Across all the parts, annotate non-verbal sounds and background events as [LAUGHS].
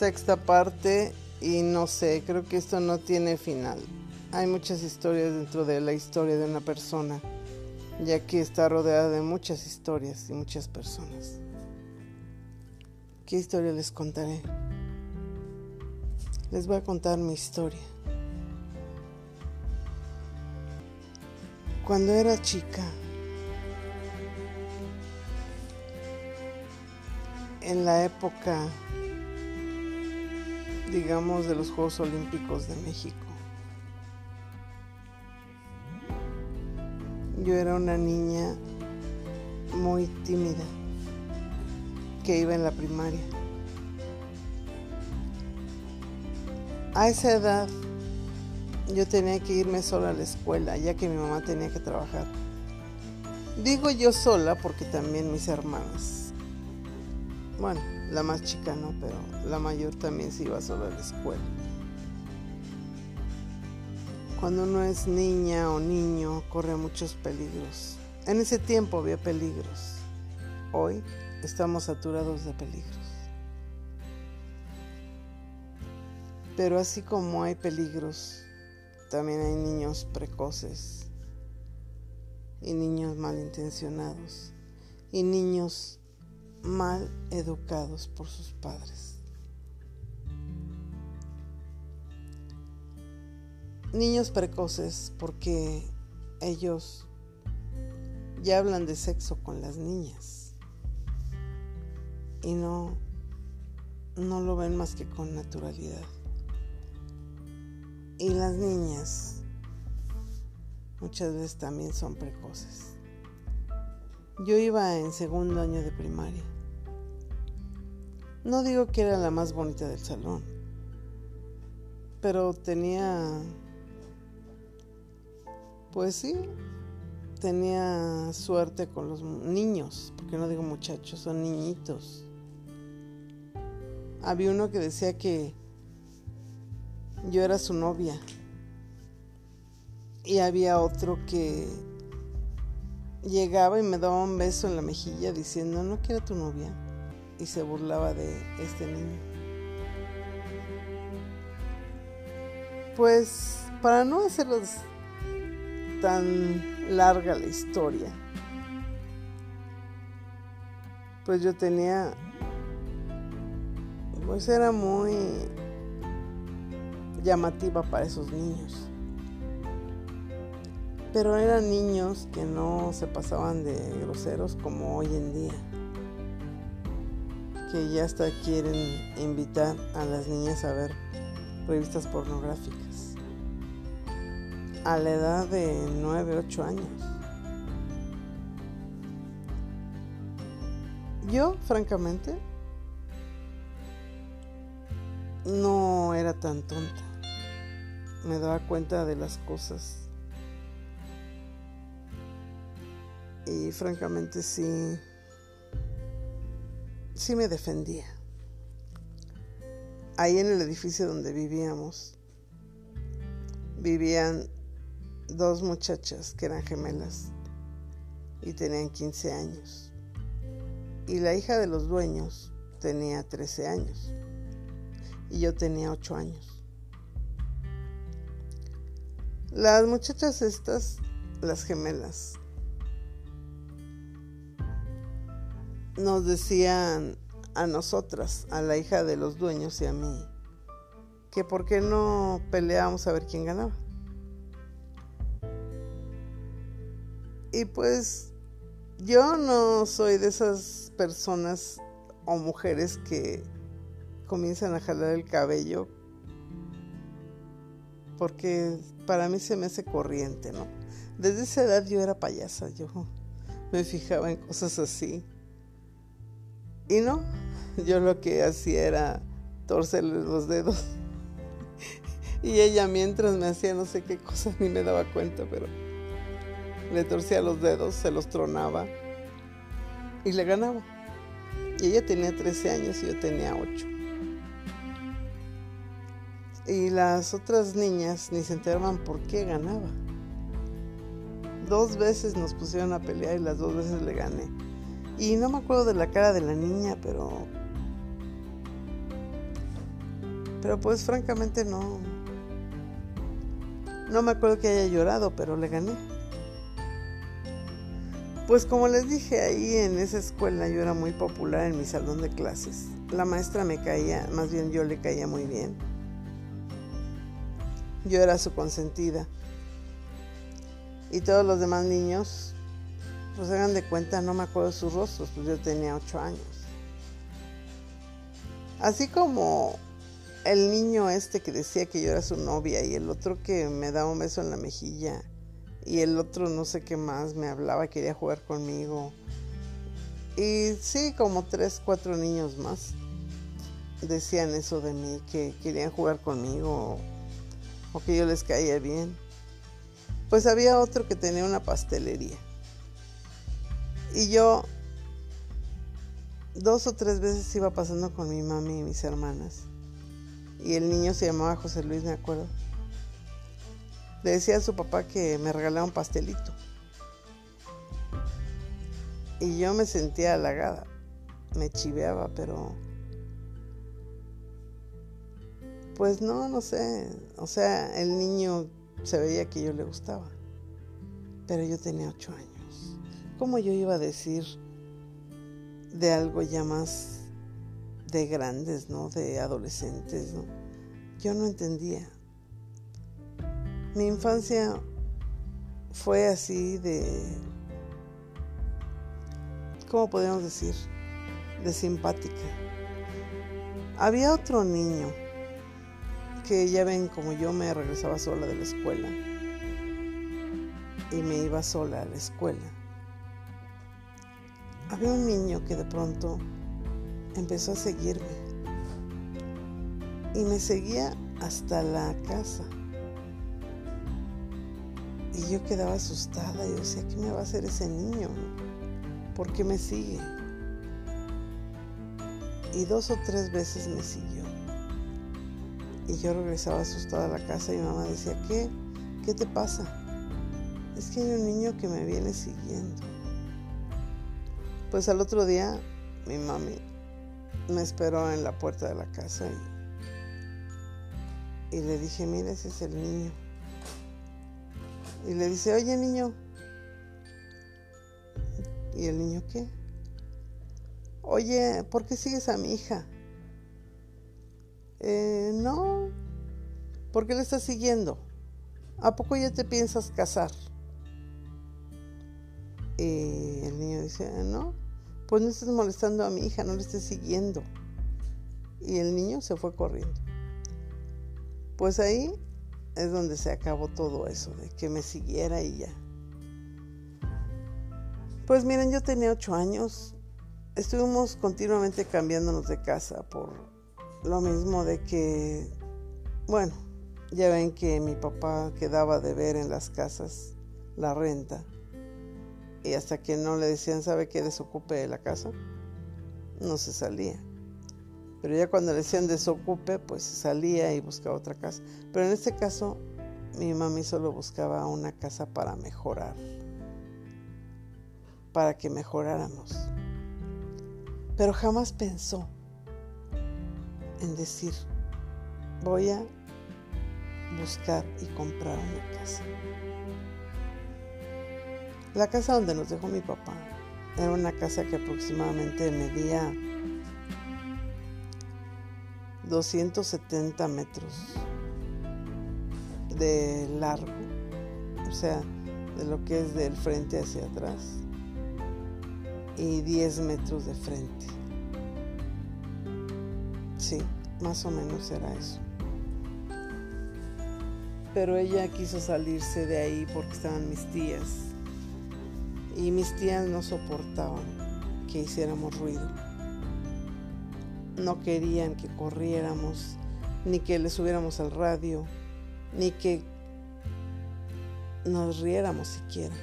sexta parte y no sé, creo que esto no tiene final. Hay muchas historias dentro de la historia de una persona, ya que está rodeada de muchas historias y muchas personas. ¿Qué historia les contaré? Les voy a contar mi historia. Cuando era chica, en la época, digamos, de los Juegos Olímpicos de México, yo era una niña muy tímida que iba en la primaria. A esa edad yo tenía que irme sola a la escuela, ya que mi mamá tenía que trabajar. Digo yo sola porque también mis hermanas. Bueno, la más chica no, pero la mayor también se iba sola a la escuela. Cuando uno es niña o niño, corre muchos peligros. En ese tiempo había peligros. Hoy estamos saturados de peligros. Pero así como hay peligros, también hay niños precoces y niños malintencionados y niños mal educados por sus padres. Niños precoces porque ellos ya hablan de sexo con las niñas y no no lo ven más que con naturalidad. Y las niñas muchas veces también son precoces. Yo iba en segundo año de primaria. No digo que era la más bonita del salón, pero tenía, pues sí, tenía suerte con los niños, porque no digo muchachos, son niñitos. Había uno que decía que yo era su novia. Y había otro que llegaba y me daba un beso en la mejilla diciendo, no quiero tu novia. Y se burlaba de este niño. Pues para no hacerlos tan larga la historia, pues yo tenía, pues era muy llamativa para esos niños. Pero eran niños que no se pasaban de groseros como hoy en día. Que ya hasta quieren invitar a las niñas a ver revistas pornográficas. A la edad de 9, 8 años. Yo, francamente, no era tan tonta me daba cuenta de las cosas. Y francamente sí, sí me defendía. Ahí en el edificio donde vivíamos, vivían dos muchachas que eran gemelas y tenían 15 años. Y la hija de los dueños tenía 13 años y yo tenía 8 años. Las muchachas estas, las gemelas, nos decían a nosotras, a la hija de los dueños y a mí, que por qué no peleábamos a ver quién ganaba. Y pues yo no soy de esas personas o mujeres que comienzan a jalar el cabello porque para mí se me hace corriente, ¿no? Desde esa edad yo era payasa, yo me fijaba en cosas así. Y no, yo lo que hacía era torcerle los dedos. Y ella mientras me hacía no sé qué cosas ni me daba cuenta, pero le torcía los dedos, se los tronaba y le ganaba. Y ella tenía 13 años y yo tenía 8. Y las otras niñas ni se enteraban por qué ganaba. Dos veces nos pusieron a pelear y las dos veces le gané. Y no me acuerdo de la cara de la niña, pero Pero pues francamente no. No me acuerdo que haya llorado, pero le gané. Pues como les dije, ahí en esa escuela yo era muy popular en mi salón de clases. La maestra me caía, más bien yo le caía muy bien. Yo era su consentida. Y todos los demás niños, pues hagan de cuenta, no me acuerdo sus rostros, pues yo tenía ocho años. Así como el niño este que decía que yo era su novia y el otro que me daba un beso en la mejilla y el otro no sé qué más me hablaba, quería jugar conmigo. Y sí, como tres, cuatro niños más decían eso de mí, que querían jugar conmigo o, que yo les caía bien. Pues había otro que tenía una pastelería. Y yo dos o tres veces iba pasando con mi mami y mis hermanas. Y el niño se llamaba José Luis, me acuerdo le decía a su papá que me regalara un pastelito. Y yo me sentía halagada, me chiveaba, pero pues no, no sé, o sea, el niño se veía que yo le gustaba, pero yo tenía ocho años. ¿Cómo yo iba a decir de algo ya más de grandes, ¿no? De adolescentes, ¿no? Yo no entendía. Mi infancia fue así de, ¿cómo podemos decir? De simpática. Había otro niño que ya ven como yo me regresaba sola de la escuela y me iba sola a la escuela. Había un niño que de pronto empezó a seguirme y me seguía hasta la casa. Y yo quedaba asustada. Yo decía, ¿qué me va a hacer ese niño? ¿Por qué me sigue? Y dos o tres veces me siguió. Y yo regresaba asustada a la casa y mi mamá decía, ¿qué? ¿Qué te pasa? Es que hay un niño que me viene siguiendo. Pues al otro día mi mami me esperó en la puerta de la casa y, y le dije, mira, ese es el niño. Y le dice, oye niño. ¿Y el niño qué? Oye, ¿por qué sigues a mi hija? Eh, no. ¿Por qué le estás siguiendo? ¿A poco ya te piensas casar? Y el niño dice, no, pues no estés molestando a mi hija, no le estés siguiendo. Y el niño se fue corriendo. Pues ahí es donde se acabó todo eso, de que me siguiera y ya. Pues miren, yo tenía ocho años, estuvimos continuamente cambiándonos de casa por lo mismo de que, bueno, ya ven que mi papá quedaba de ver en las casas la renta y hasta que no le decían, ¿sabe qué? Desocupe la casa, no se salía. Pero ya cuando le decían desocupe, pues salía y buscaba otra casa. Pero en este caso, mi mami solo buscaba una casa para mejorar. Para que mejoráramos. Pero jamás pensó en decir, voy a buscar y comprar una casa. La casa donde nos dejó mi papá era una casa que aproximadamente medía 270 metros de largo, o sea, de lo que es del frente hacia atrás, y 10 metros de frente. Sí, más o menos era eso. Pero ella quiso salirse de ahí porque estaban mis tías. Y mis tías no soportaban que hiciéramos ruido no querían que corriéramos, ni que le subiéramos al radio, ni que nos riéramos siquiera.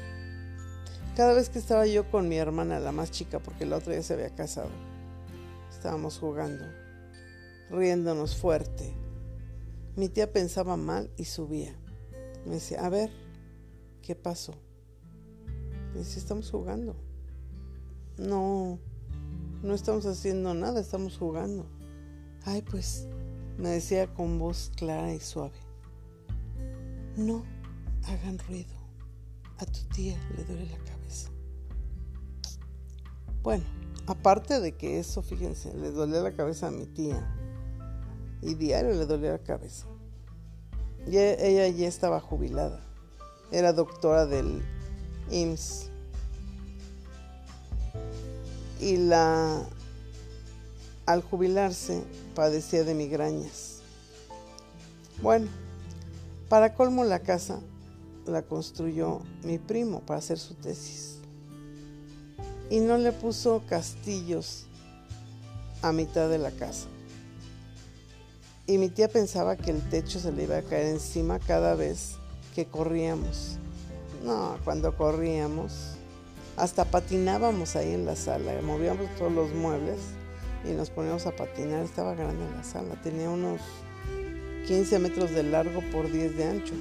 Cada vez que estaba yo con mi hermana, la más chica, porque la otra ya se había casado, estábamos jugando, riéndonos fuerte. Mi tía pensaba mal y subía. Me decía, a ver, ¿qué pasó? Decía, estamos jugando. No, no estamos haciendo nada, estamos jugando. Ay, pues, me decía con voz clara y suave, no hagan ruido, a tu tía le duele la cabeza. Bueno, aparte de que eso, fíjense, le dolía la cabeza a mi tía y diario le dolía la cabeza. Y ella ya estaba jubilada, era doctora del IMSS. Y la al jubilarse padecía de migrañas. Bueno, para colmo la casa la construyó mi primo para hacer su tesis. Y no le puso castillos a mitad de la casa. Y mi tía pensaba que el techo se le iba a caer encima cada vez que corríamos. No, cuando corríamos, hasta patinábamos ahí en la sala, movíamos todos los muebles y nos poníamos a patinar. Estaba grande la sala, tenía unos 15 metros de largo por 10 de ancho.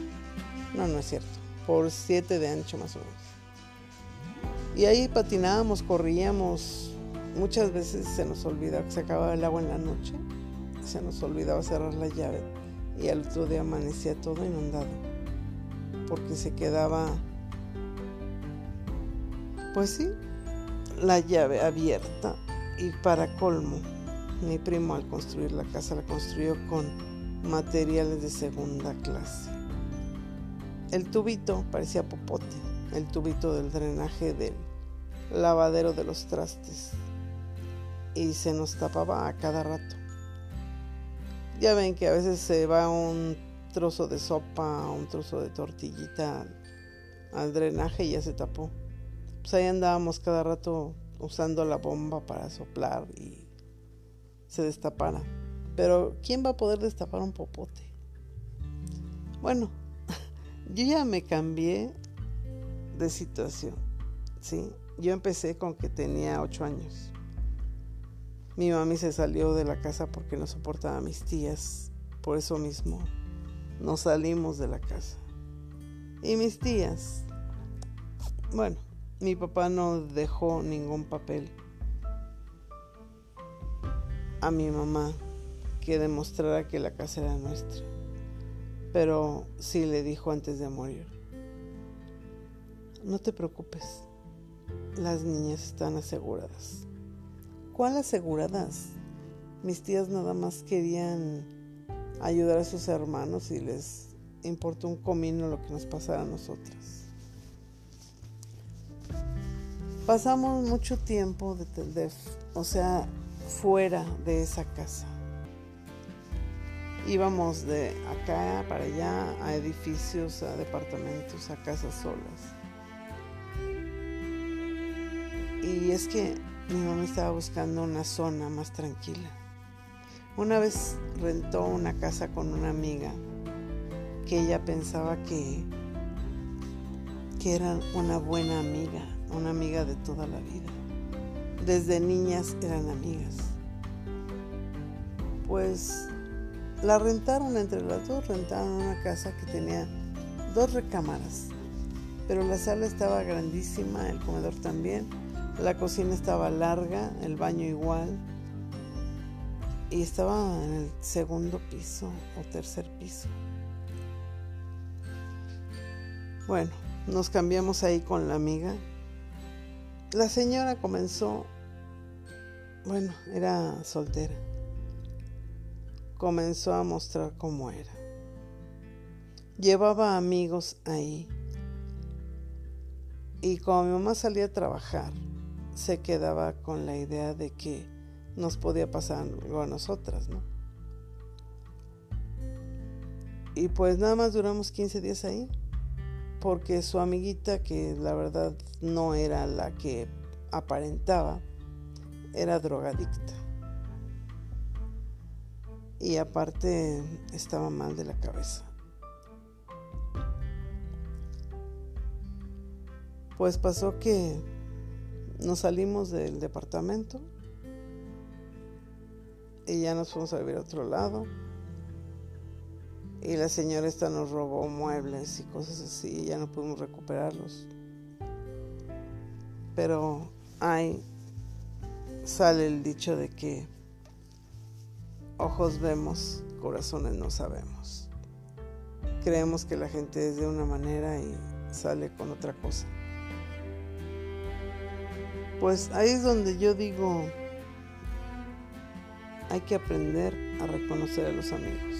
No, no es cierto, por 7 de ancho más o menos. Y ahí patinábamos, corríamos. Muchas veces se nos olvidaba que se acababa el agua en la noche. Se nos olvidaba cerrar la llave y al otro día amanecía todo inundado. Porque se quedaba, pues sí, la llave abierta y para colmo, mi primo al construir la casa la construyó con materiales de segunda clase. El tubito parecía popote, el tubito del drenaje del lavadero de los trastes y se nos tapaba a cada rato. Ya ven que a veces se va un trozo de sopa, un trozo de tortillita al, drenaje y ya se tapó. Pues ahí andábamos cada rato usando la bomba para soplar y se destapara. Pero ¿quién va a poder destapar un popote? Bueno, [LAUGHS] yo ya me cambié de situación, ¿sí? Yo empecé con que tenía ocho años. Mi mami se salió de la casa porque no soportaba a mis tías. Por eso mismo nos salimos de la casa. Y mis tías, bueno, mi papá no dejó ningún papel a mi mamá que demostrara que la casa era nuestra. Pero sí le dijo antes de morir, no te preocupes, las niñas están aseguradas. ¿Cuál aseguradas? Mis tías nada más querían ayudar a sus hermanos y les importó un comino lo que nos pasara a nosotras. Pasamos mucho tiempo de, o sea, fuera de esa casa. Íbamos de acá para allá a edificios, a departamentos, a casas solas. Y es que mi mamá estaba buscando una zona más tranquila. Una vez rentó una casa con una amiga que ella pensaba que, que era una buena amiga una amiga de toda la vida. Desde niñas eran amigas. Pues la rentaron entre las dos, rentaron una casa que tenía dos recámaras, pero la sala estaba grandísima, el comedor también, la cocina estaba larga, el baño igual, y estaba en el segundo piso o tercer piso. Bueno, nos cambiamos ahí con la amiga la señora comenzó, bueno, era soltera, comenzó a mostrar cómo era. Llevaba amigos ahí. Y como mi mamá salía a trabajar, se quedaba con la idea de que nos podía pasar algo a nosotras, ¿no? Y pues nada más duramos 15 días ahí porque su amiguita, que la verdad no era la que aparentaba, era drogadicta. Y aparte estaba mal de la cabeza. Pues pasó que nos salimos del departamento y ya nos fuimos a vivir a otro lado y la señora esta nos robó muebles y cosas así y ya no pudimos recuperarlos. Pero ahí sale el dicho de que ojos vemos, corazones no sabemos. Creemos que la gente es de una manera y sale con otra cosa. Pues ahí es donde yo digo, hay que aprender a reconocer a los amigos.